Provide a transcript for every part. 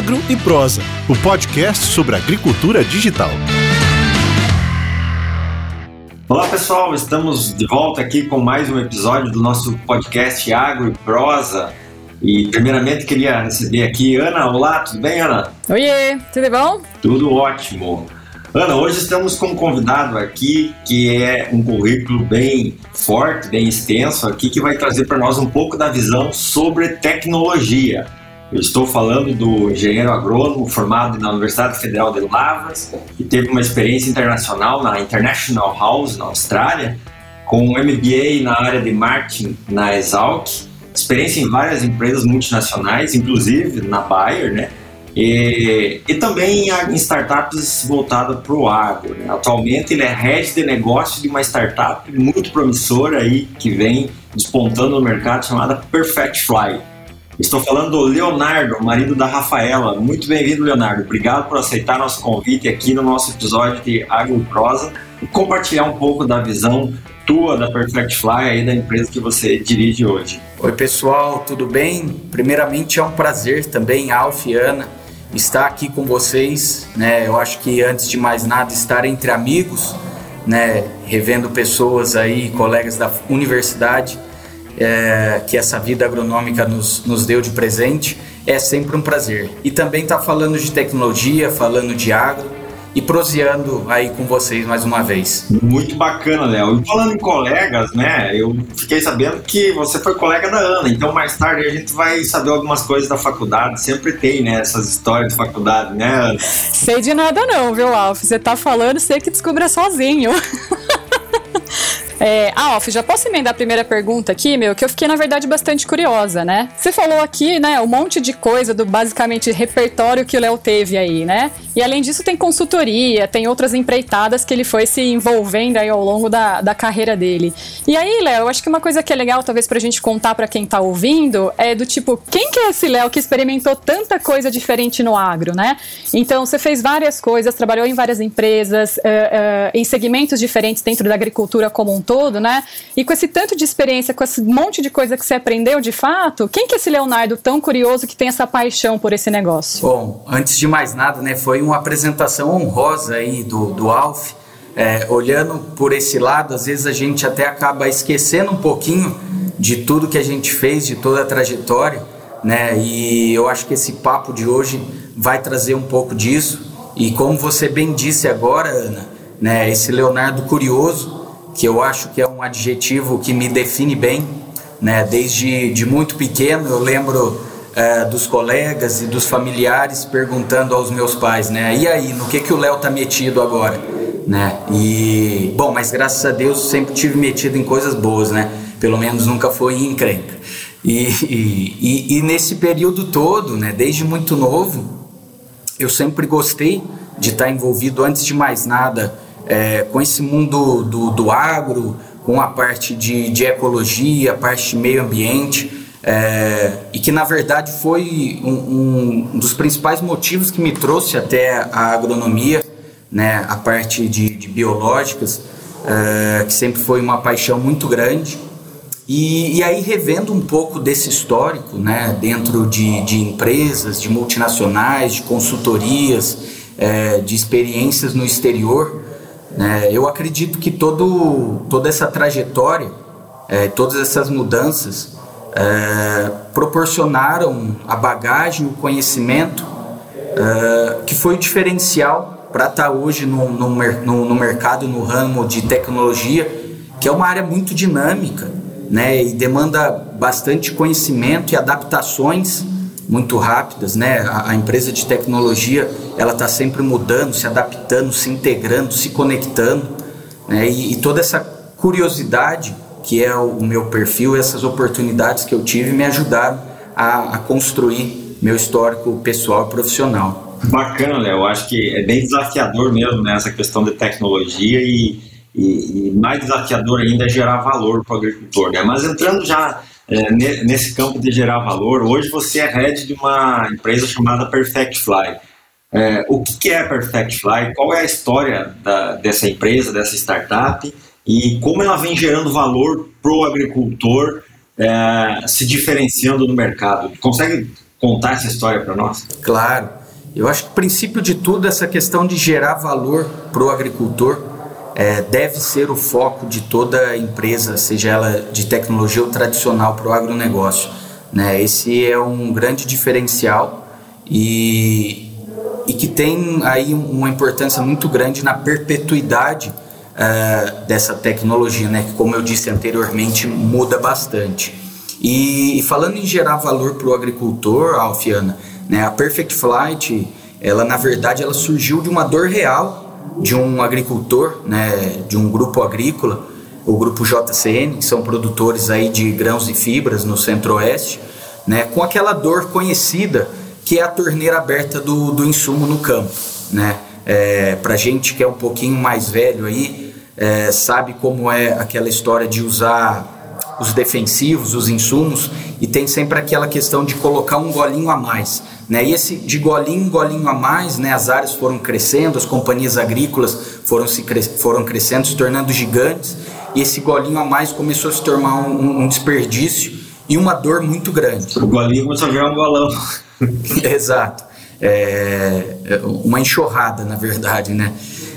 Agro e Prosa, o podcast sobre agricultura digital. Olá pessoal, estamos de volta aqui com mais um episódio do nosso podcast Agro e Prosa. E primeiramente queria receber aqui Ana. Olá, tudo bem, Ana? Oiê, tudo bom? Tudo ótimo. Ana, hoje estamos com um convidado aqui que é um currículo bem forte, bem extenso aqui, que vai trazer para nós um pouco da visão sobre tecnologia. Eu estou falando do engenheiro agrônomo formado na Universidade Federal de Lavras, que teve uma experiência internacional na International House, na Austrália, com um MBA na área de marketing na Exalc, experiência em várias empresas multinacionais, inclusive na Bayer, né? E, e também em startups voltadas para o agro. Né? Atualmente ele é head de negócio de uma startup muito promissora aí que vem despontando no mercado chamada Perfect Fly. Estou falando do Leonardo, marido da Rafaela. Muito bem-vindo, Leonardo. Obrigado por aceitar nosso convite aqui no nosso episódio de Agroprosa e compartilhar um pouco da visão tua da Perfect Fly aí da empresa que você dirige hoje. Oi, pessoal, tudo bem? Primeiramente é um prazer também, Alf e Ana, estar aqui com vocês, né? Eu acho que antes de mais nada estar entre amigos, né, revendo pessoas aí, colegas da universidade é, que essa vida agronômica nos, nos deu de presente, é sempre um prazer. E também estar tá falando de tecnologia, falando de agro e proseando aí com vocês mais uma vez. Muito bacana, Léo. E falando em colegas, né? Eu fiquei sabendo que você foi colega da Ana, então mais tarde a gente vai saber algumas coisas da faculdade. Sempre tem, né? Essas histórias de faculdade, né, Ana? Sei de nada não, viu, Alf? Você tá falando, sei que descubra sozinho. É, ah, Alf, já posso emendar a primeira pergunta aqui, meu? Que eu fiquei, na verdade, bastante curiosa, né? Você falou aqui, né, um monte de coisa do basicamente repertório que o Léo teve aí, né? E além disso, tem consultoria, tem outras empreitadas que ele foi se envolvendo aí ao longo da, da carreira dele. E aí, Léo, acho que uma coisa que é legal, talvez, pra gente contar para quem tá ouvindo, é do tipo, quem que é esse Léo que experimentou tanta coisa diferente no agro, né? Então, você fez várias coisas, trabalhou em várias empresas, uh, uh, em segmentos diferentes dentro da agricultura como um todo, né? E com esse tanto de experiência, com esse monte de coisa que você aprendeu de fato, quem que é esse Leonardo tão curioso que tem essa paixão por esse negócio? Bom, antes de mais nada, né, foi uma apresentação honrosa aí do, do Alf. É, olhando por esse lado, às vezes a gente até acaba esquecendo um pouquinho de tudo que a gente fez, de toda a trajetória, né? E eu acho que esse papo de hoje vai trazer um pouco disso. E como você bem disse agora, Ana, né, esse Leonardo curioso, que eu acho que é um adjetivo que me define bem, né? Desde de muito pequeno eu lembro é, dos colegas e dos familiares perguntando aos meus pais, né? E aí, no que que o Léo tá metido agora, né? E bom, mas graças a Deus sempre tive metido em coisas boas, né? Pelo menos nunca foi em encrenca. E, e, e, nesse período todo, né? Desde muito novo, eu sempre gostei de estar envolvido antes de mais nada é, com esse mundo do, do agro, com a parte de, de ecologia, a parte de meio ambiente, é, e que na verdade foi um, um, dos principais motivos que me trouxe até a agronomia, né, a parte de, de biológicas, é, que sempre foi uma paixão muito grande. E, e, aí, revendo um pouco desse histórico, né, dentro de, de empresas, de multinacionais, de consultorias, é, de experiências no exterior, né? Eu acredito que todo, toda essa trajetória, é, todas essas mudanças é, proporcionaram a bagagem, o conhecimento é, que foi diferencial para estar tá hoje no, no, no, no mercado, no ramo de tecnologia, que é uma área muito dinâmica né, e demanda bastante conhecimento e adaptações muito rápidas, né? A, a empresa de tecnologia ela está sempre mudando, se adaptando, se integrando, se conectando, né? E, e toda essa curiosidade que é o, o, meu perfil, essas oportunidades que eu tive me ajudaram a, a construir meu histórico pessoal e profissional. Bacana, Léo. Acho que é bem desafiador mesmo né, essa questão de tecnologia e, e, e mais desafiador ainda é gerar valor para o agricultor. Né? Mas entrando já é, nesse campo de gerar valor, hoje você é head de uma empresa chamada Perfect Fly. É, o que é Perfect Fly? Qual é a história da, dessa empresa, dessa startup e como ela vem gerando valor para o agricultor é, se diferenciando no mercado? Consegue contar essa história para nós? Claro. Eu acho que o princípio de tudo essa questão de gerar valor para o agricultor é, deve ser o foco de toda empresa, seja ela de tecnologia ou tradicional para o agronegócio. Né? Esse é um grande diferencial e, e que tem aí uma importância muito grande na perpetuidade uh, dessa tecnologia, né? que, como eu disse anteriormente, muda bastante. E, e falando em gerar valor para o agricultor, Alfiana, né, a Perfect Flight, ela na verdade ela surgiu de uma dor real de um agricultor, né, de um grupo agrícola, o grupo JCN, que são produtores aí de grãos e fibras no Centro-Oeste, né, com aquela dor conhecida que é a torneira aberta do, do insumo no campo, né? É, Para gente que é um pouquinho mais velho aí, é, sabe como é aquela história de usar os defensivos, os insumos, e tem sempre aquela questão de colocar um golinho a mais. Né? E esse de golinho em golinho a mais, né, as áreas foram crescendo, as companhias agrícolas foram, se cre foram crescendo, se tornando gigantes, e esse golinho a mais começou a se tornar um, um desperdício e uma dor muito grande. O golinho começou a virar um golão. Exato. É, é uma enxurrada, na verdade, né?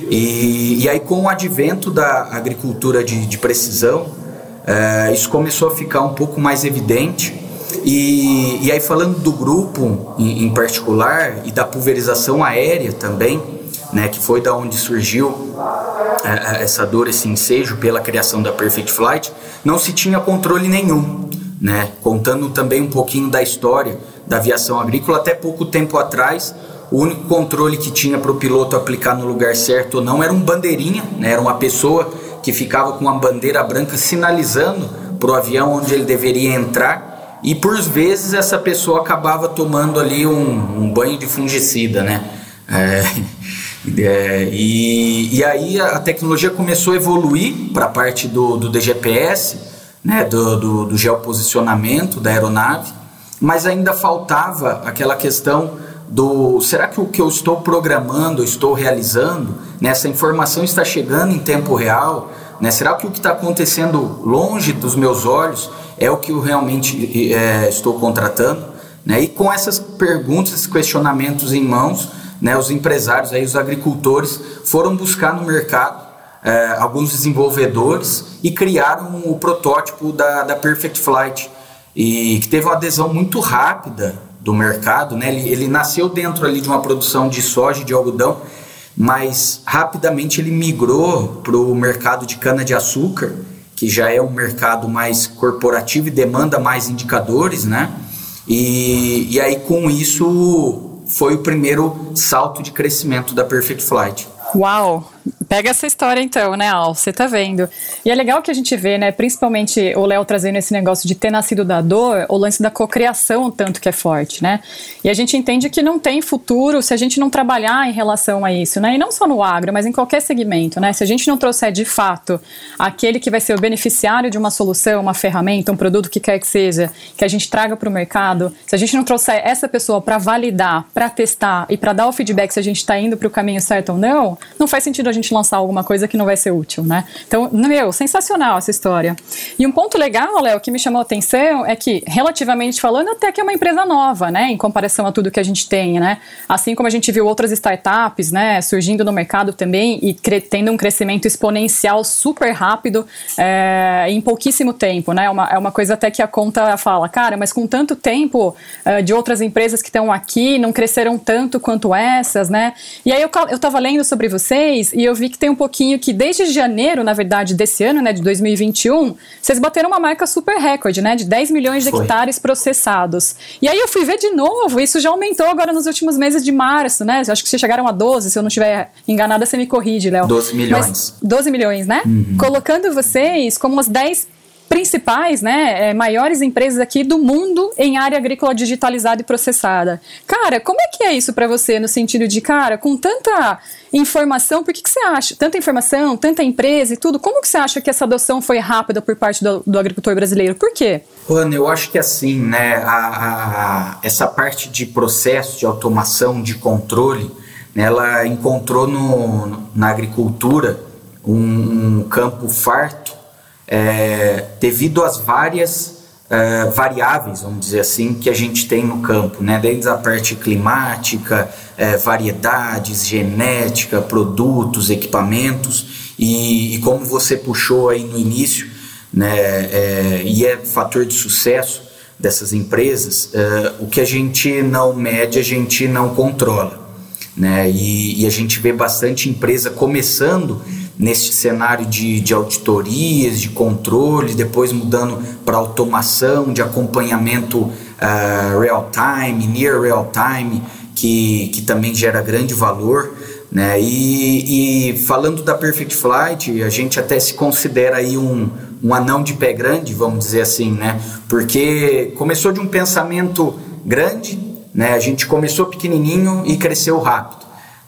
E, e aí, com o advento da agricultura de, de precisão, é, isso começou a ficar um pouco mais evidente. E, e aí, falando do grupo em, em, particular e da pulverização aérea também, né, que foi da onde surgiu é, é, essa dor, esse ensejo pela criação da Perfect Flight, não se tinha controle nenhum. Né? Contando também um pouquinho da história da aviação agrícola, até pouco tempo atrás, o único controle que tinha para o piloto aplicar no lugar certo ou não era um bandeirinha, né? era uma pessoa que ficava com uma bandeira branca sinalizando para o avião onde ele deveria entrar e por vezes essa pessoa acabava tomando ali um, um banho de fungicida, né? É, é, e, e aí a tecnologia começou a evoluir para a parte do, do DGPS, né, do, do, do geoposicionamento da aeronave, mas ainda faltava aquela questão do será que o que eu estou programando, estou realizando, né, essa informação está chegando em tempo real? Né? Será que o que está acontecendo longe dos meus olhos é o que eu realmente é, estou contratando? Né? E com essas perguntas, esses questionamentos em mãos, né, os empresários, aí, os agricultores foram buscar no mercado é, alguns desenvolvedores e criaram o protótipo da, da Perfect Flight, e que teve uma adesão muito rápida do mercado, né? Ele, ele nasceu dentro ali de uma produção de soja e de algodão, mas rapidamente ele migrou para o mercado de cana de açúcar, que já é um mercado mais corporativo e demanda mais indicadores, né? E, e aí com isso foi o primeiro salto de crescimento da Perfect Flight. Uau! Pega essa história então, né, Al? Você tá vendo. E é legal que a gente vê, né, principalmente o Léo trazendo esse negócio de ter nascido da dor, o lance da cocriação, tanto que é forte, né? E a gente entende que não tem futuro se a gente não trabalhar em relação a isso, né? E não só no agro, mas em qualquer segmento, né? Se a gente não trouxer de fato aquele que vai ser o beneficiário de uma solução, uma ferramenta, um produto que quer que seja, que a gente traga para o mercado, se a gente não trouxer essa pessoa para validar, para testar e para dar o feedback se a gente está indo para o caminho certo ou não, não faz sentido a gente lançar alguma coisa que não vai ser útil, né? Então, meu, sensacional essa história. E um ponto legal, Léo, que me chamou a atenção é que, relativamente falando, até que é uma empresa nova, né? Em comparação a tudo que a gente tem, né? Assim como a gente viu outras startups, né? Surgindo no mercado também e tendo um crescimento exponencial super rápido é, em pouquíssimo tempo, né? Uma, é uma coisa até que a conta fala, cara, mas com tanto tempo é, de outras empresas que estão aqui, não cresceram tanto quanto essas, né? E aí eu, eu tava lendo sobre vocês e eu vi que tem um pouquinho que desde janeiro, na verdade, desse ano, né, de 2021, vocês bateram uma marca super recorde, né, de 10 milhões de Foi. hectares processados. E aí eu fui ver de novo, isso já aumentou agora nos últimos meses de março, né? Acho que vocês chegaram a 12, se eu não estiver enganada, você me corrige, Léo. 12 milhões. Mas 12 milhões, né? Uhum. Colocando vocês como as 10 principais, né, é, maiores empresas aqui do mundo em área agrícola digitalizada e processada. Cara, como é que é isso para você no sentido de, cara, com tanta informação, por que, que você acha, tanta informação, tanta empresa e tudo, como que você acha que essa adoção foi rápida por parte do, do agricultor brasileiro? Por quê? Ana, eu acho que assim, né, a, a, essa parte de processo, de automação, de controle, né, ela encontrou no, na agricultura um, um campo farto é, devido às várias uh, variáveis, vamos dizer assim, que a gente tem no campo, né? desde a parte climática, uh, variedades, genética, produtos, equipamentos, e, e, como você puxou aí no início, né? É, e é fator de sucesso dessas empresas, o que a gente não mede, a gente não controla. Né? E, e a gente vê bastante empresa começando neste cenário de, de auditorias, de controle, depois mudando para automação, de acompanhamento uh, real time, near real time, que, que também gera grande valor. Né? E, e falando da Perfect Flight, a gente até se considera aí um, um anão de pé grande, vamos dizer assim, né? porque começou de um pensamento grande, né? a gente começou pequenininho e cresceu rápido.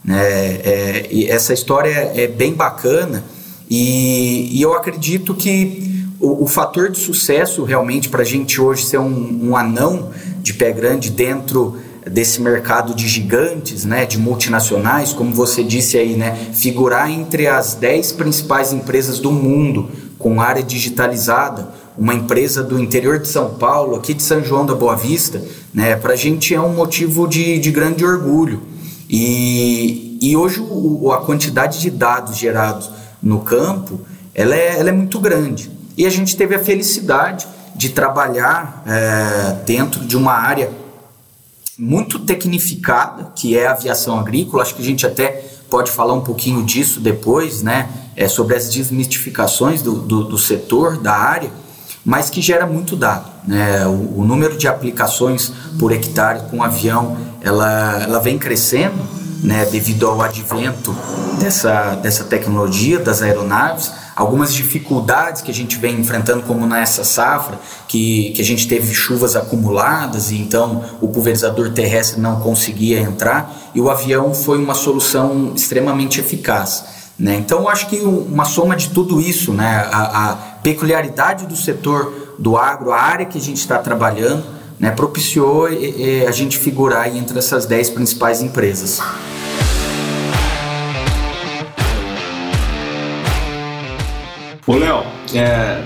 Né? É, e essa história é bem bacana e, e eu acredito que o, o, fator de sucesso realmente para a gente hoje ser um, um anão de pé grande dentro desse mercado de gigantes, né, de multinacionais, como você disse aí, né, figurar entre as 10 principais empresas do mundo com área digitalizada, uma empresa do interior de São Paulo, aqui de São João da Boa Vista, né, para a gente é um motivo de, de grande orgulho. E, e hoje o, a quantidade de dados gerados no campo ela é, ela é muito grande. E a gente teve a felicidade de trabalhar é, dentro de uma área muito tecnificada, que é a aviação agrícola. Acho que a gente até pode falar um pouquinho disso depois, né? É, sobre as desmistificações do, do, do setor, da área, mas que gera muito dado. Né? O, o número de aplicações por hectare com avião ela, ela vem crescendo né, devido ao advento dessa, dessa tecnologia das aeronaves, algumas dificuldades que a gente vem enfrentando, como nessa safra, que, que a gente teve chuvas acumuladas e então o pulverizador terrestre não conseguia entrar, e o avião foi uma solução extremamente eficaz. Né? Então, acho que uma soma de tudo isso, né, a, a peculiaridade do setor do agro, a área que a gente está trabalhando, né, propiciou e, e a gente figurar entre essas 10 principais empresas. Ô Léo, é,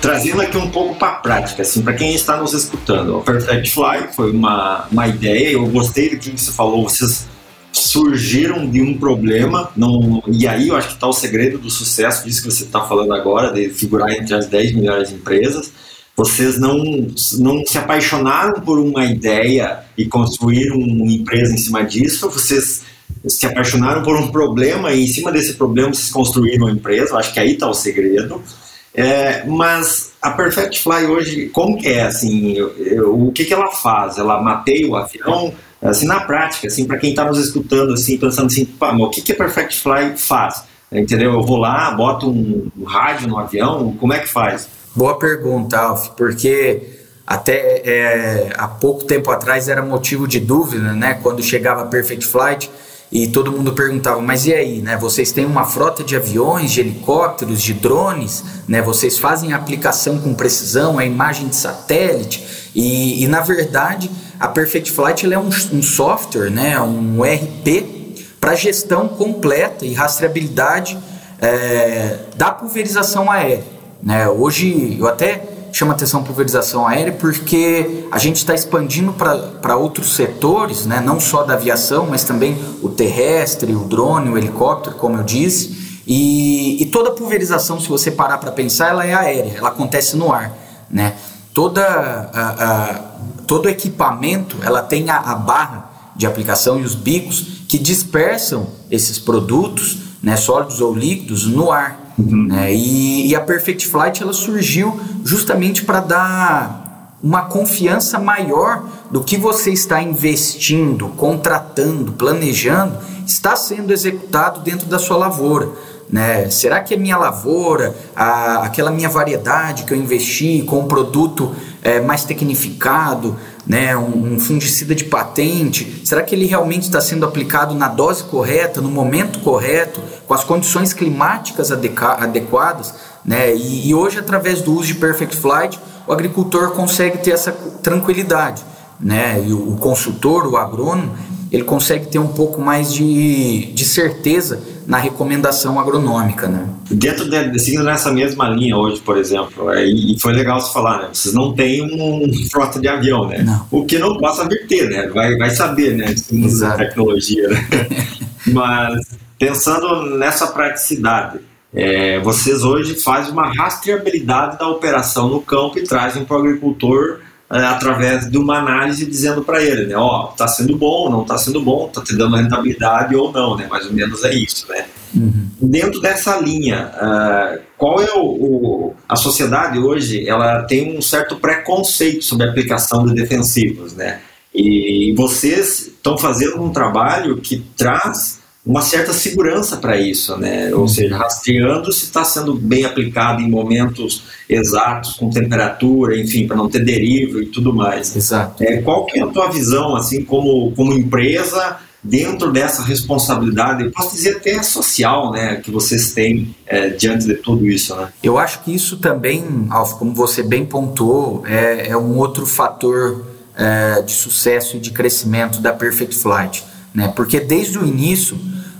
trazendo aqui um pouco para a prática, assim, para quem está nos escutando, o Perfect Fly foi uma, uma ideia, eu gostei do que você falou, vocês surgiram de um problema, não, e aí eu acho que está o segredo do sucesso disso que você está falando agora, de figurar entre as 10 melhores empresas, vocês não, não se apaixonaram por uma ideia e construíram uma empresa em cima disso, vocês se apaixonaram por um problema e em cima desse problema vocês construíram uma empresa, eu acho que aí está o segredo. É, mas a Perfect Fly hoje, como que é, assim, eu, eu, o que, que ela faz? Ela mapeia o avião, assim, na prática, assim, para quem está nos escutando, assim, pensando assim, pá, o que, que a Perfect Fly faz? Entendeu? Eu vou lá, boto um, um rádio no avião, como é que faz? Boa pergunta, Alf, porque até é, há pouco tempo atrás era motivo de dúvida, né? Quando chegava a Perfect Flight e todo mundo perguntava, mas e aí, né? Vocês têm uma frota de aviões, de helicópteros, de drones, né? Vocês fazem a aplicação com precisão, a imagem de satélite e, e na verdade a Perfect Flight é um, um software, né? Um RP para gestão completa e rastreabilidade é, da pulverização aérea. Né? Hoje eu até chamo atenção pulverização aérea porque a gente está expandindo para outros setores, né? não só da aviação, mas também o terrestre, o drone, o helicóptero, como eu disse. E, e toda pulverização, se você parar para pensar, ela é aérea, ela acontece no ar. Né? Toda, a, a, todo equipamento ela tem a, a barra de aplicação e os bicos que dispersam esses produtos, né, sólidos ou líquidos, no ar. Uhum. Né? E, e, a Perfect Flight ela surgiu justamente para dar uma confiança maior do que você está investindo, contratando, planejando, está sendo executado dentro da sua lavoura. Né? Será que a minha lavoura, a, aquela minha variedade que eu investi com um produto é, mais tecnificado, né, um, fungicida de patente, será que ele realmente está sendo aplicado na dose correta, no momento correto, com as condições climáticas adequadas? Né? E, e hoje, através do uso de Perfect Flight, o agricultor consegue ter essa tranquilidade. Né? E o, o consultor, o agrônomo, ele consegue ter um pouco mais de, de certeza na recomendação agronômica, né? Dentro de, seguindo nessa mesma linha hoje, por exemplo, é, e foi legal você falar, né? Vocês não têm um frota de avião, né? Não. O que não possa vir ter, né? Vai, vai saber, né? Exato. tecnologia, né? Mas pensando nessa praticidade, é, vocês hoje fazem uma rastreabilidade da operação no campo e trazem para o agricultor através de uma análise dizendo para ele, né, ó, está sendo bom, não está sendo bom, está te dando rentabilidade ou não, né, mais ou menos é isso, né. Uhum. Dentro dessa linha, uh, qual é o, o, a sociedade hoje? Ela tem um certo preconceito sobre a aplicação de defensivos, né? E vocês estão fazendo um trabalho que traz uma certa segurança para isso, né? Ou seja, rastreando se está sendo bem aplicado em momentos exatos, com temperatura, enfim, para não ter deriva e tudo mais. Exato. É, qual que é a tua visão, assim, como, como empresa, dentro dessa responsabilidade, eu posso dizer até social, né, que vocês têm é, diante de tudo isso, né? Eu acho que isso também, Alf, como você bem pontuou, é, é um outro fator é, de sucesso e de crescimento da Perfect Flight, né? Porque desde o início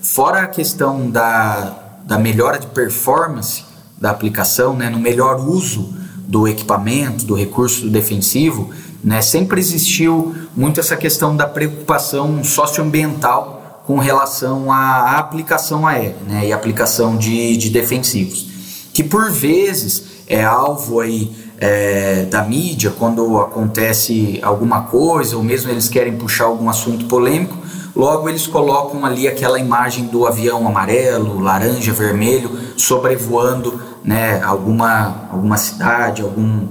Fora a questão da, da melhora de performance da aplicação, né, no melhor uso do equipamento, do recurso defensivo, né, sempre existiu muito essa questão da preocupação socioambiental com relação à aplicação aérea né, e aplicação de, de defensivos, que por vezes é alvo aí é, da mídia quando acontece alguma coisa ou mesmo eles querem puxar algum assunto polêmico, Logo, eles colocam ali aquela imagem do avião amarelo, laranja, vermelho, sobrevoando né, alguma, alguma cidade, algum,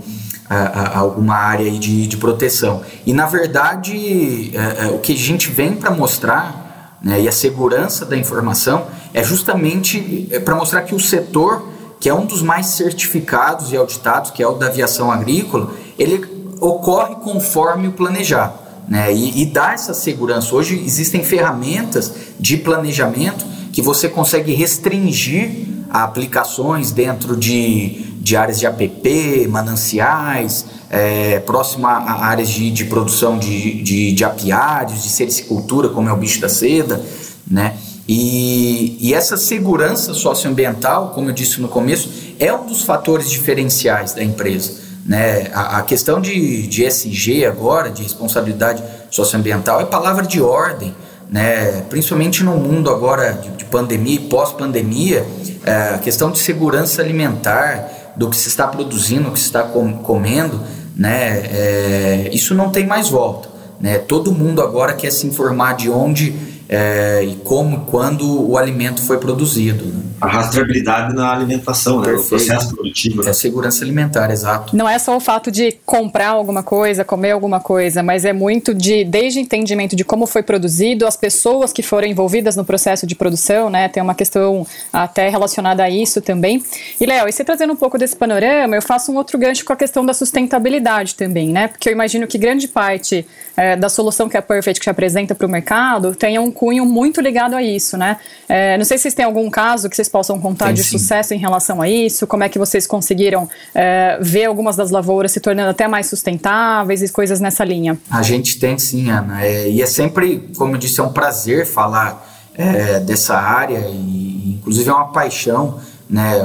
alguma área de, de proteção. E, na verdade, é, é, o que a gente vem para mostrar, né, e a segurança da informação, é justamente é, para mostrar que o setor, que é um dos mais certificados e auditados, que é o da aviação agrícola, ele ocorre conforme o planejado né? E, e dá essa segurança. Hoje existem ferramentas de planejamento que você consegue restringir aplicações dentro de, de áreas de APP, mananciais, é, próximo a, áreas de, de produção de, de, de apiários, de sericicultura, como é o bicho da seda, né? E, e, essa segurança socioambiental, como eu disse no começo, é um dos fatores diferenciais da empresa. Né? A, a questão de, de SG agora, de responsabilidade socioambiental, é palavra de ordem, né? principalmente no mundo agora de, de pandemia e pós-pandemia, é, a questão de segurança alimentar, do que se está produzindo, do que se está com, comendo, né? É, isso não tem mais volta. Né? Todo mundo agora quer se informar de onde é, e como e quando o alimento foi produzido. Né? A rastreabilidade na alimentação, né? o processo produtivo. Né? É segurança alimentar, exato. Não é só o fato de comprar alguma coisa, comer alguma coisa, mas é muito de, desde entendimento de como foi produzido, as pessoas que foram envolvidas no processo de produção, né? Tem uma questão até relacionada a isso também. E, Léo, e você trazendo um pouco desse panorama, eu faço um outro gancho com a questão da sustentabilidade também, né? Porque eu imagino que grande parte é, da solução que a Perfect que apresenta para o mercado tenha um cunho muito ligado a isso, né? É, não sei se vocês têm algum caso que vocês possam contar Tem, de sim. sucesso em relação a isso, como é que vocês conseguiram é, ver algumas das lavouras se tornando até mais sustentáveis e coisas nessa linha. A gente tem sim, Ana, é, e é sempre, como eu disse, é um prazer falar é, dessa área e inclusive é uma paixão, né?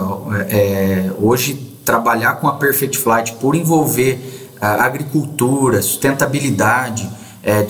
É, hoje trabalhar com a Perfect Flight por envolver a agricultura, sustentabilidade, é,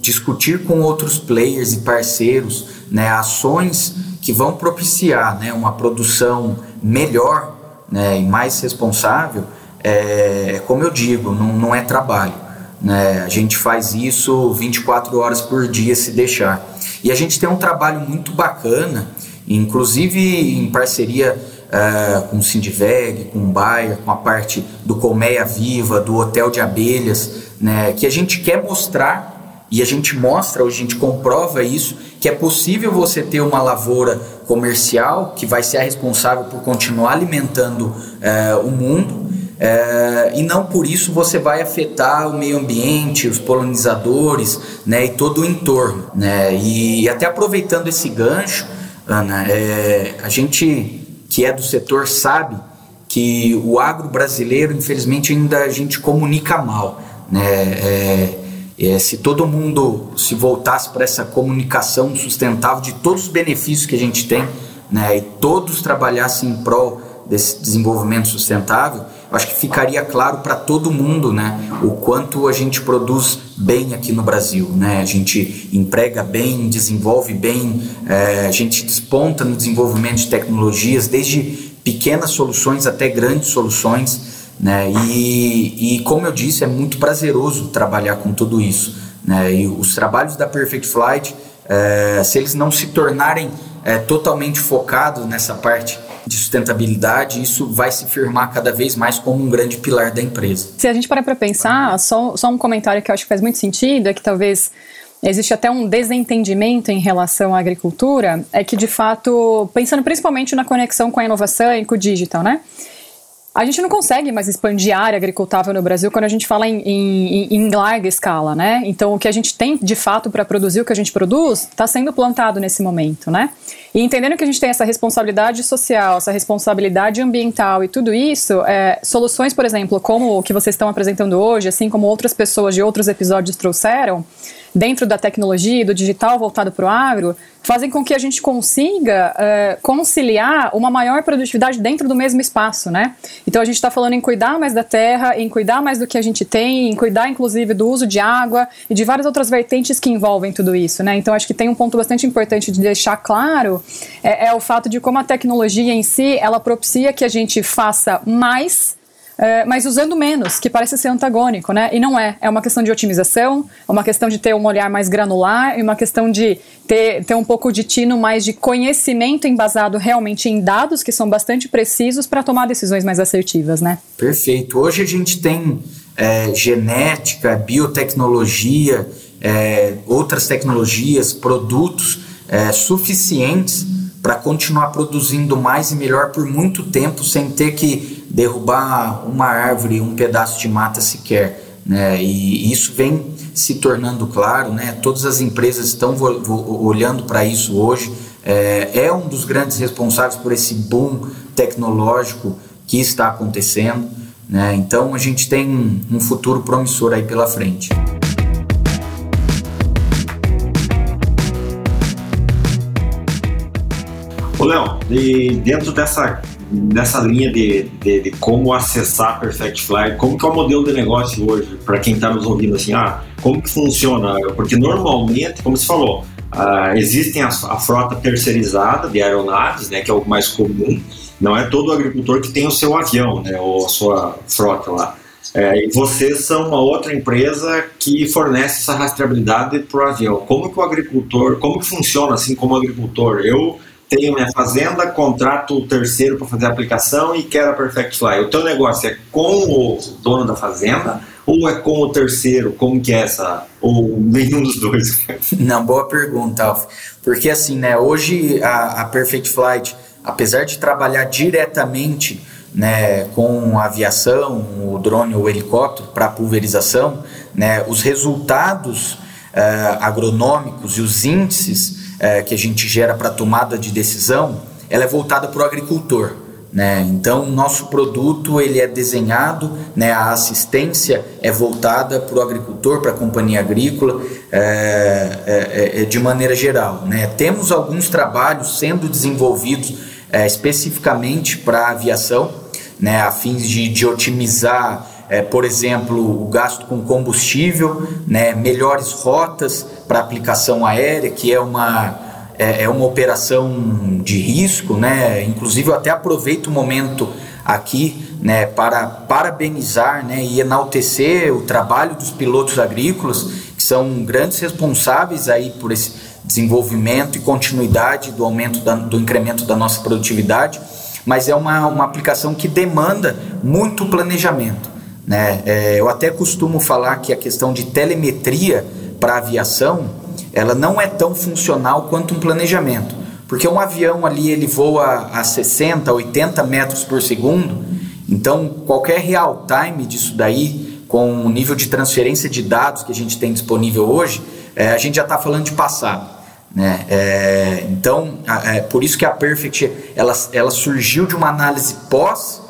discutir com outros players e parceiros né, ações que vão propiciar né, uma produção melhor né, e mais responsável, é, como eu digo, não, não é trabalho. Né? A gente faz isso 24 horas por dia se deixar. E a gente tem um trabalho muito bacana, inclusive em parceria uh, com o Sindiveg, com o Bayer, com a parte do Colmeia Viva, do Hotel de Abelhas, né, que a gente quer mostrar e a gente mostra, a gente comprova isso, que é possível você ter uma lavoura comercial que vai ser a responsável por continuar alimentando é, o mundo é, e não por isso você vai afetar o meio ambiente, os polinizadores né, e todo o entorno. Né? E até aproveitando esse gancho, Ana, é, a gente que é do setor sabe que o agro brasileiro, infelizmente, ainda a gente comunica mal. Né? É, É, se todo mundo se voltasse para essa comunicação sustentável de todos os benefícios que a gente tem, né, e todos trabalhassem em prol desse desenvolvimento sustentável, acho que ficaria claro para todo mundo, né, o quanto a gente produz bem aqui no Brasil, né, a gente emprega bem, desenvolve bem, é, a gente desponta no desenvolvimento de tecnologias, desde pequenas soluções até grandes soluções, né, e, e como eu disse, é muito prazeroso trabalhar com tudo isso, né, e os trabalhos da Perfect Flight, é, se eles não se tornarem é, totalmente focados nessa parte de sustentabilidade, isso vai se firmar cada vez mais como um grande pilar da empresa. Se a gente parar para pensar, só, só um comentário que eu acho que faz muito sentido é que talvez existe até um desentendimento em relação à agricultura, é que de fato, pensando principalmente na conexão com a inovação e com o digital, né? A gente não consegue mais expandir a área agricultável no Brasil quando a gente fala em, em, em larga escala, né? Então, o que a gente tem de fato para produzir o que a gente produz está sendo plantado nesse momento, né? E entendendo que a gente tem essa responsabilidade social, essa responsabilidade ambiental e tudo isso, é, soluções, por exemplo, como o que vocês estão apresentando hoje, assim como outras pessoas de outros episódios trouxeram, dentro da tecnologia e do digital voltado para o agro, fazem com que a gente consiga uh, conciliar uma maior produtividade dentro do mesmo espaço, né? Então a gente está falando em cuidar mais da terra, em cuidar mais do que a gente tem, em cuidar inclusive do uso de água e de várias outras vertentes que envolvem tudo isso, né? Então acho que tem um ponto bastante importante de deixar claro é, é o fato de como a tecnologia em si ela propicia que a gente faça mais é, mas usando menos, que parece ser antagônico, né? E não é. É uma questão de otimização, é uma questão de ter um olhar mais granular, e uma questão de ter, ter um pouco de tino mais de conhecimento embasado realmente em dados que são bastante precisos para tomar decisões mais assertivas, né? Perfeito. Hoje a gente tem é, genética, biotecnologia, é, outras tecnologias, produtos é, suficientes para continuar produzindo mais e melhor por muito tempo sem ter que derrubar uma árvore, um pedaço de mata sequer. Né? E isso vem se tornando claro, né? todas as empresas estão olhando para isso hoje. É, é um dos grandes responsáveis por esse boom tecnológico que está acontecendo. Né? Então a gente tem um futuro promissor aí pela frente. Léo, e dentro dessa nessa linha de, de, de, como acessar Perfect Fly, como que é o modelo de negócio hoje, para quem está nos ouvindo, assim, ah, como que funciona? Porque normalmente, como você falou, ah, existem a, a, frota terceirizada de aeronaves, né, que é o mais comum, não é todo agricultor que tem o seu avião, né, ou a sua frota lá. É, e vocês são uma outra empresa que fornece essa rastreabilidade para o avião. Como que o agricultor, como que funciona assim como agricultor? Eu tenho minha fazenda, contrato o terceiro para fazer a aplicação e quero a Perfect Fly. O teu negócio é com o dono da fazenda ou é com o terceiro? Como que é essa? Ou nenhum dos dois? Não, boa pergunta, Alf. Porque assim, né, hoje a, a Perfect Flight, apesar de trabalhar diretamente né, com a aviação, o drone ou o helicóptero para pulverização, né, os resultados uh, agronômicos e os índices é, que a gente gera para tomada de decisão, ela é voltada para o agricultor. Né? Então, nosso produto ele é desenhado, né? a assistência é voltada para o agricultor, para a companhia agrícola, é, é, é, de maneira geral. Né? Temos alguns trabalhos sendo desenvolvidos é, especificamente para a aviação, né? a fim de, de otimizar é, por exemplo, o gasto com combustível, né, melhores rotas para aplicação aérea, que é uma, é, é, uma operação de risco, né? Inclusive, eu até aproveito o momento aqui né, para parabenizar né, e enaltecer o trabalho dos pilotos agrícolas, que são grandes responsáveis aí por esse desenvolvimento e continuidade do aumento da, do incremento da nossa produtividade, mas é uma, uma aplicação que demanda muito planejamento. Né? É, eu até costumo falar que a questão de telemetria para aviação ela não é tão funcional quanto um planejamento. Porque um avião ali ele voa a 60, 80 metros por segundo, então qualquer real time disso daí, com o nível de transferência de dados que a gente tem disponível hoje, é, a gente já está falando de passado. Né? É, então, é por isso que a Perfect ela, ela surgiu de uma análise pós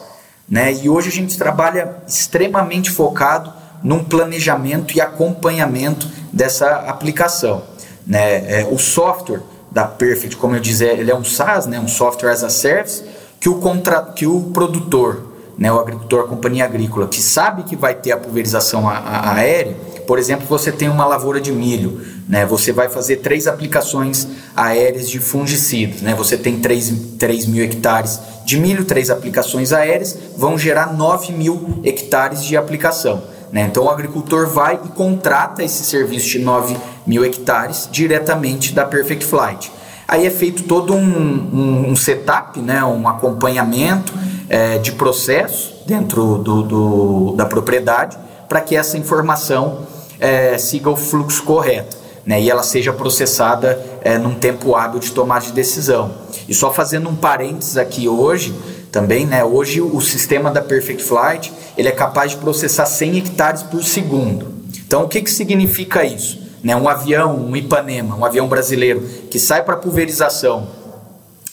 né? E hoje a gente trabalha extremamente focado num planejamento e acompanhamento dessa aplicação. Né? É, o software da Perfect, como eu disse, ele é um SaaS, né? um software as a service, que o, contra, que o produtor, né? o agricultor, a companhia agrícola, que sabe que vai ter a pulverização a, a, aérea, por exemplo, você tem uma lavoura de milho, né? Você vai fazer três aplicações aéreas de fungicidas, né? Você tem 3, 3 mil hectares de milho, três aplicações aéreas, vão gerar 9 mil hectares de aplicação. Né? Então o agricultor vai e contrata esse serviço de 9 mil hectares diretamente da Perfect Flight. Aí é feito todo um, um, um setup, né? um acompanhamento é, de processo dentro do, do da propriedade para que essa informação é, siga o fluxo correto. Né, e ela seja processada é, num tempo hábil de tomada de decisão. E só fazendo um parênteses aqui hoje, também, né, hoje o sistema da Perfect Flight ele é capaz de processar 100 hectares por segundo. Então, o que, que significa isso? Né, um avião, um Ipanema, um avião brasileiro que sai para pulverização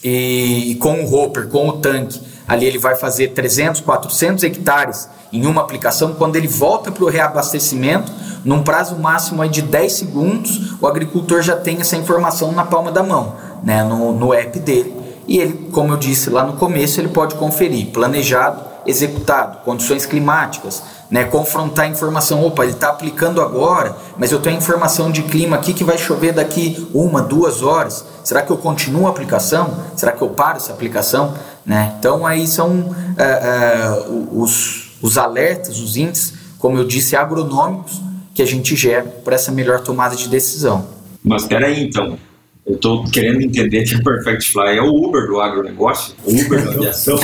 e, e com o hopper, com o tanque, ali ele vai fazer 300, 400 hectares em uma aplicação, quando ele volta para o reabastecimento, num prazo máximo de 10 segundos, o agricultor já tem essa informação na palma da mão, né, no, no app dele. E ele, como eu disse lá no começo, ele pode conferir planejado, executado, condições climáticas, né, confrontar a informação. Opa, ele está aplicando agora, mas eu tenho informação de clima aqui que vai chover daqui uma, duas horas. Será que eu continuo a aplicação? Será que eu paro essa aplicação? Né? Então aí são é, é, os, os alertas, os índices, como eu disse, agronômicos que a gente gera para essa melhor tomada de decisão. Mas espera aí então, eu estou querendo entender que a Perfect Fly é o Uber do agronegócio, o Uber da aviação.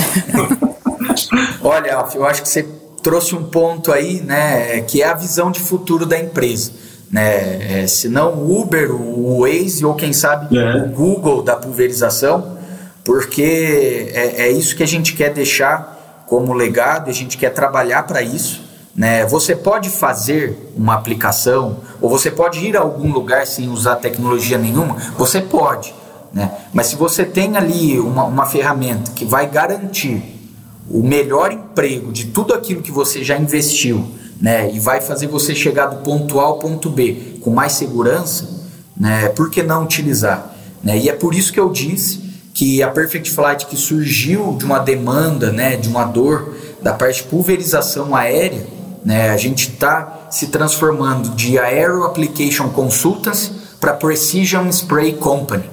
Olha, Alf, eu acho que você trouxe um ponto aí, né, que é a visão de futuro da empresa. Né? É, se não o Uber, o Waze ou quem sabe é. o Google da pulverização, porque é, é isso que a gente quer deixar como legado, a gente quer trabalhar para isso. Né? Você pode fazer uma aplicação, ou você pode ir a algum lugar sem usar tecnologia nenhuma, você pode. Né? Mas se você tem ali uma, uma ferramenta que vai garantir o melhor emprego de tudo aquilo que você já investiu, né, e vai fazer você chegar do ponto A ao ponto B com mais segurança, né, por que não utilizar? Né? E é por isso que eu disse que a Perfect Flight que surgiu de uma demanda, né, de uma dor da parte de pulverização aérea, né, a gente está se transformando de Aero Application Consultants para Precision Spray Company,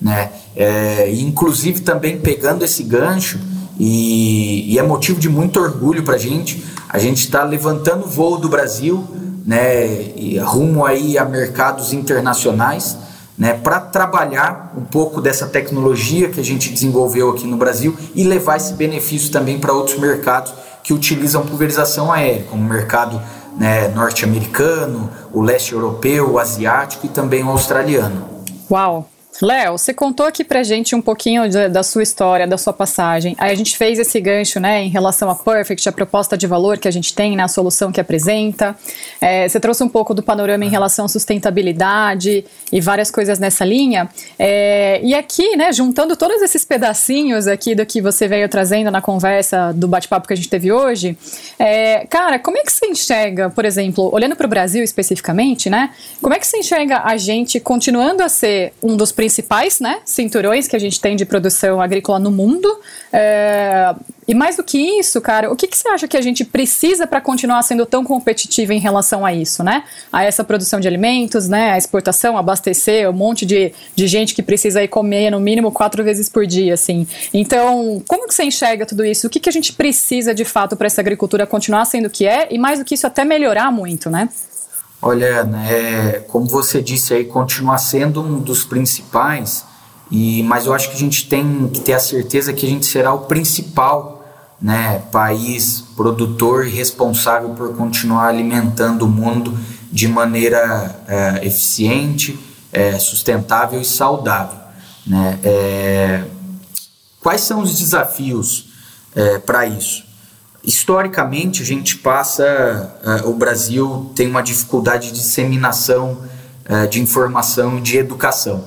né, é, inclusive também pegando esse gancho e, e é motivo de muito orgulho para a gente. A gente está levantando o voo do Brasil, né, rumo aí a mercados internacionais, né, para trabalhar um pouco dessa tecnologia que a gente desenvolveu aqui no Brasil e levar esse benefício também para outros mercados que utilizam pulverização aérea, como o mercado né, norte-americano, o leste europeu, o asiático e também o australiano. Uau! Léo, você contou aqui pra gente um pouquinho de, da sua história, da sua passagem. Aí a gente fez esse gancho, né, em relação a Perfect, a proposta de valor que a gente tem, né, solução que apresenta. É, você trouxe um pouco do panorama em relação à sustentabilidade e várias coisas nessa linha. É, e aqui, né, juntando todos esses pedacinhos aqui do que você veio trazendo na conversa do bate-papo que a gente teve hoje, é, cara, como é que você enxerga, por exemplo, olhando para o Brasil especificamente, né, como é que você enxerga a gente continuando a ser um dos principais principais né, cinturões que a gente tem de produção agrícola no mundo. É, e mais do que isso, cara, o que, que você acha que a gente precisa para continuar sendo tão competitivo em relação a isso, né? A essa produção de alimentos, né? A exportação, abastecer, um monte de, de gente que precisa ir comer no mínimo quatro vezes por dia, assim. Então, como que você enxerga tudo isso? O que, que a gente precisa de fato para essa agricultura continuar sendo o que é e mais do que isso até melhorar muito, né? Olha, né, como você disse aí, continua sendo um dos principais, e, mas eu acho que a gente tem que ter a certeza que a gente será o principal né, país produtor e responsável por continuar alimentando o mundo de maneira é, eficiente, é, sustentável e saudável. Né? É, quais são os desafios é, para isso? Historicamente, a gente passa, uh, o Brasil tem uma dificuldade de disseminação uh, de informação e de educação.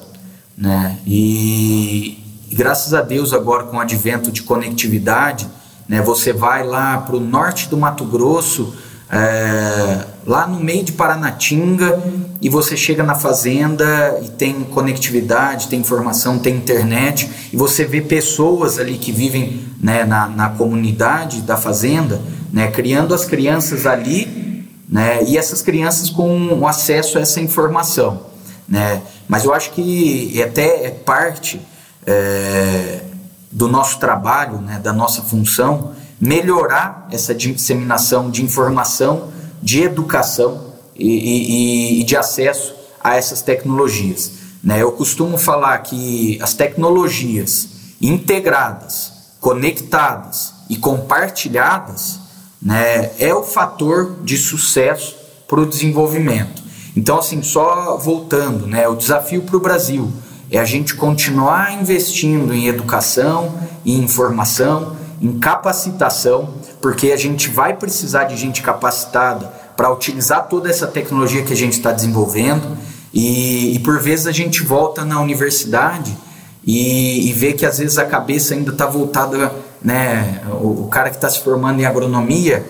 Né? E, e, graças a Deus, agora com o advento de conectividade, né, você vai lá para o norte do Mato Grosso, é, lá no meio de Paranatinga e você chega na fazenda e tem conectividade, tem informação, tem internet e você vê pessoas ali que vivem né, na, na comunidade da fazenda, né, criando as crianças ali né, e essas crianças com acesso a essa informação. Né? Mas eu acho que até é parte é, do nosso trabalho, né, da nossa função, melhorar essa disseminação de informação, de educação e, e, e de acesso a essas tecnologias. Né? Eu costumo falar que as tecnologias integradas, conectadas e compartilhadas né, é o fator de sucesso para o desenvolvimento. Então, assim, só voltando, né, o desafio para o Brasil é a gente continuar investindo em educação, em informação, em capacitação, porque a gente vai precisar de gente capacitada para utilizar toda essa tecnologia que a gente está desenvolvendo. E, e, por vezes a gente volta na universidade e, e vê que às vezes a cabeça ainda está voltada, né? O, o cara que está se formando em agronomia,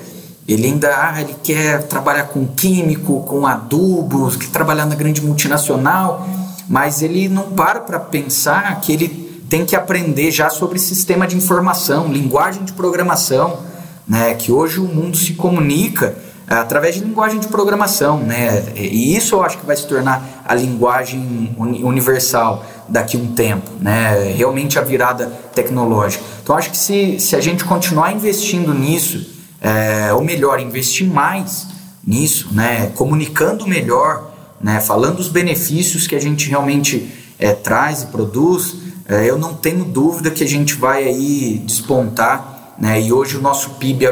ele ainda ah, ele quer trabalhar com químico, com adubos, quer trabalhar na grande multinacional, mas ele não para para pensar que ele tem que aprender já sobre sistema de informação, linguagem de programação, né? Que hoje o mundo se comunica através de linguagem de programação, né? E isso eu acho que vai se tornar a linguagem universal daqui a um tempo, né? Realmente a virada tecnológica. Então acho que se, se a gente continuar investindo nisso é, ou melhor, investir mais nisso, né, comunicando melhor, né, falando os benefícios que a gente realmente é, traz e produz, é, eu não tenho dúvida que a gente vai aí despontar, né, e hoje o nosso PIB é,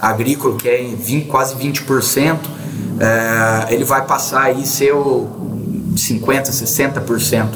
agrícola, que é 20, quase 20%, é, ele vai passar aí ser o 50%, 60%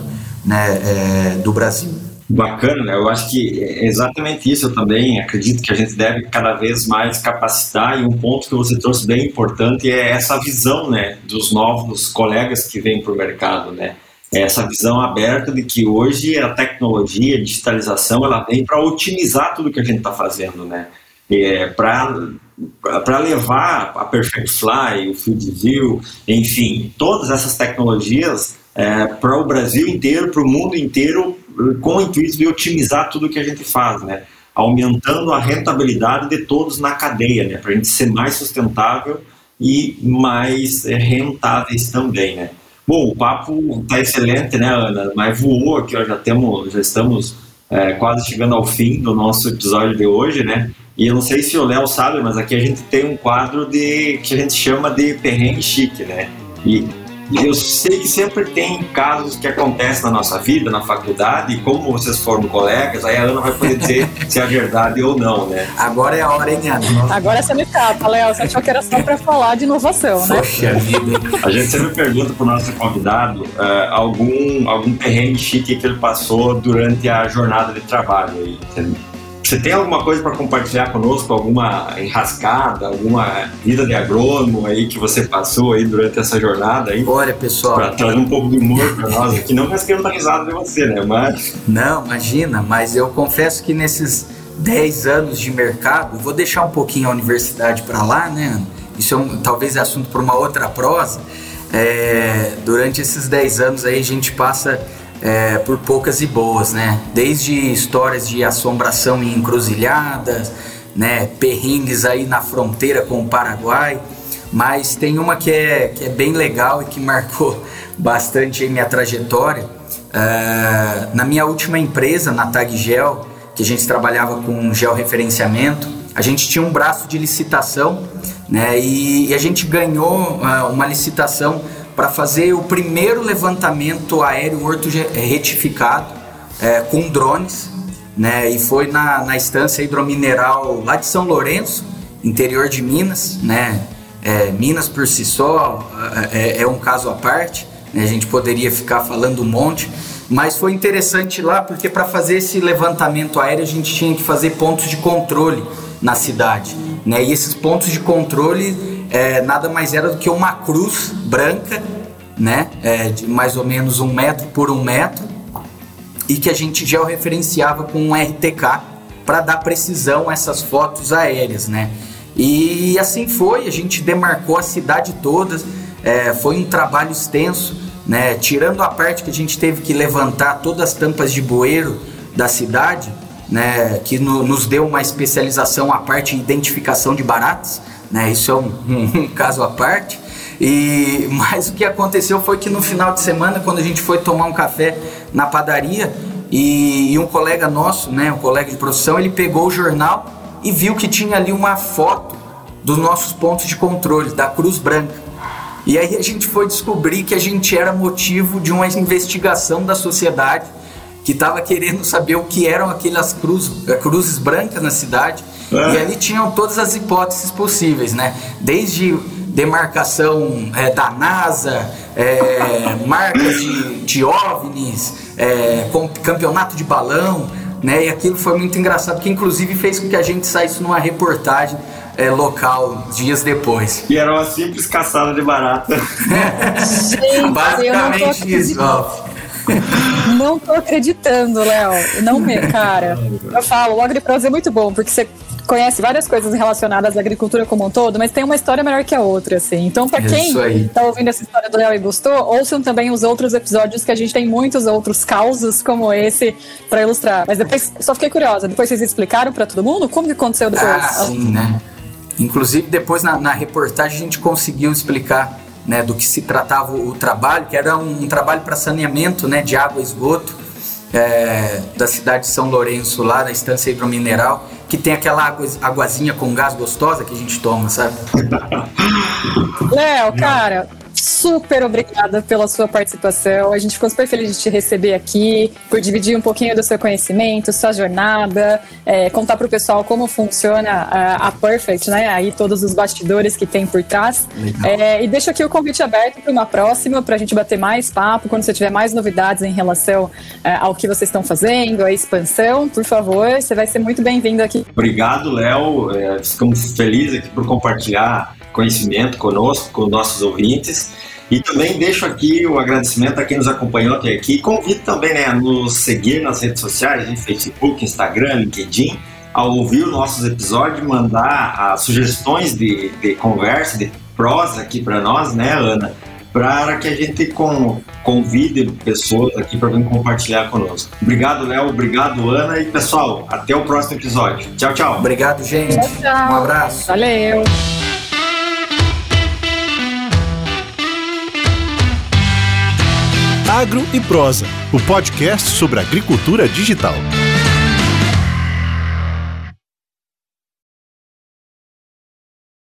né, é, do Brasil. Bacana, né? Eu acho que é exatamente isso eu também acredito que a gente deve cada vez mais capacitar e um ponto que você trouxe bem importante é essa visão, né, dos novos colegas que vêm para o mercado, né? Essa visão aberta de que hoje a tecnologia, a digitalização, ela vem para otimizar tudo que a gente está fazendo, né? É, para levar a Perfect Fly, o Field View, enfim, todas essas tecnologias é, para o Brasil inteiro, para o mundo inteiro, com o intuito de otimizar tudo que a gente faz, né? aumentando a rentabilidade de todos na cadeia, né? para a gente ser mais sustentável e mais rentáveis também. Né? Bom, o papo está excelente, né, Ana? Mas voou aqui, ó, já, temos, já estamos é, quase chegando ao fim do nosso episódio de hoje, né? E eu não sei se o Léo sabe, mas aqui a gente tem um quadro de que a gente chama de perrengue chique, né? E eu sei que sempre tem casos que acontecem na nossa vida, na faculdade, e como vocês foram colegas, aí a Ana vai poder dizer se é verdade ou não, né? Agora é a hora, hein, Ana? Agora você me capa, Léo. Você achou que era só para falar de inovação, né? Poxa vida. A gente sempre pergunta pro nosso convidado uh, algum, algum perrengue chique que ele passou durante a jornada de trabalho aí. Você tem alguma coisa para compartilhar conosco? Alguma enrascada, alguma vida de agrônomo aí que você passou aí durante essa jornada aí? Olha, pessoal. Para trazer um pouco de humor para nós aqui. Não mais querendo dar risada de você, né? Mas. Não, imagina, mas eu confesso que nesses 10 anos de mercado, vou deixar um pouquinho a universidade para lá, né? Isso é um, talvez é assunto para uma outra prosa. É, durante esses 10 anos aí a gente passa é, por poucas e boas, né? Desde histórias de assombração em encruzilhadas, né? Perrengues aí na fronteira com o Paraguai, mas tem uma que é, que é bem legal e que marcou bastante minha trajetória. É, na minha última empresa, na Tag Gel, que a gente trabalhava com georreferenciamento, a gente tinha um braço de licitação, né? E, e a gente ganhou uh, uma licitação para fazer o primeiro levantamento aéreo orto retificado é, com drones, né? E foi na, na estância hidromineral lá de São Lourenço, interior de Minas, né? É, Minas por si só é, é, é um caso à parte, né? a gente poderia ficar falando um monte, mas foi interessante lá porque para fazer esse levantamento aéreo a gente tinha que fazer pontos de controle na cidade, né? E esses pontos de controle é, nada mais era do que uma cruz branca, né, é, de mais ou menos um metro por um metro, e que a gente georreferenciava com um RTK para dar precisão a essas fotos aéreas, né. E assim foi, a gente demarcou a cidade toda, é, foi um trabalho extenso, né? Tirando a parte que a gente teve que levantar todas as tampas de bueiro da cidade, né? Que no, nos deu uma especialização a parte de identificação de baratas, né? Isso é um, um, um caso à parte. E mas o que aconteceu foi que no final de semana, quando a gente foi tomar um café na padaria e, e um colega nosso, né, um colega de profissão, ele pegou o jornal e viu que tinha ali uma foto dos nossos pontos de controle, da Cruz Branca. E aí a gente foi descobrir que a gente era motivo de uma investigação da sociedade que estava querendo saber o que eram aquelas cruz, eh, cruzes brancas na cidade. É. E ali tinham todas as hipóteses possíveis, né? Desde demarcação é, da NASA, é, marcas de, de OVNIs, é, campeonato de balão, né? E aquilo foi muito engraçado, que inclusive fez com que a gente saísse numa reportagem é, local dias depois. E era uma simples caçada de barata. Gente, Basicamente isso, ó. Não tô acreditando, Léo. Não me, cara. Eu falo, o AgriPros é muito bom, porque você conhece várias coisas relacionadas à agricultura como um todo, mas tem uma história melhor que a outra, assim. Então, para quem tá ouvindo essa história do Léo e gostou, ouçam também os outros episódios que a gente tem muitos outros causos como esse para ilustrar. Mas depois, só fiquei curiosa, depois vocês explicaram para todo mundo como que aconteceu depois? Ah, sim, né? Inclusive, depois na, na reportagem a gente conseguiu explicar né, do que se tratava o, o trabalho, que era um, um trabalho para saneamento né, de água e esgoto é, da cidade de São Lourenço, lá na estância hidromineral, que tem aquela água, aguazinha com gás gostosa que a gente toma, sabe? Léo, cara, super obrigada pela sua participação. A gente ficou super feliz de te receber aqui, por dividir um pouquinho do seu conhecimento, sua jornada, é, contar para o pessoal como funciona a, a, Perfect, né? Aí todos os bastidores que tem por trás. É, e deixo aqui o convite aberto para uma próxima, para a gente bater mais papo, quando você tiver mais novidades em relação é, ao que vocês estão fazendo, a expansão, por favor, você vai ser muito bem-vindo aqui. Obrigado, Léo. É, ficamos felizes aqui por compartilhar conhecimento conosco, com nossos ouvintes. E também deixo aqui o agradecimento a quem nos acompanhou até aqui. Convido também né, a nos seguir nas redes sociais, em Facebook, Instagram, LinkedIn, a ouvir os nossos episódios, mandar as sugestões de, de conversa, de prosa aqui para nós, né, Ana? Para que a gente com, convide pessoas aqui para vir compartilhar conosco. Obrigado, Léo. Obrigado, Ana. E pessoal, até o próximo episódio. Tchau, tchau. Obrigado, gente. Tchau, tchau. Um abraço. Valeu. Agro e Prosa, o podcast sobre agricultura digital.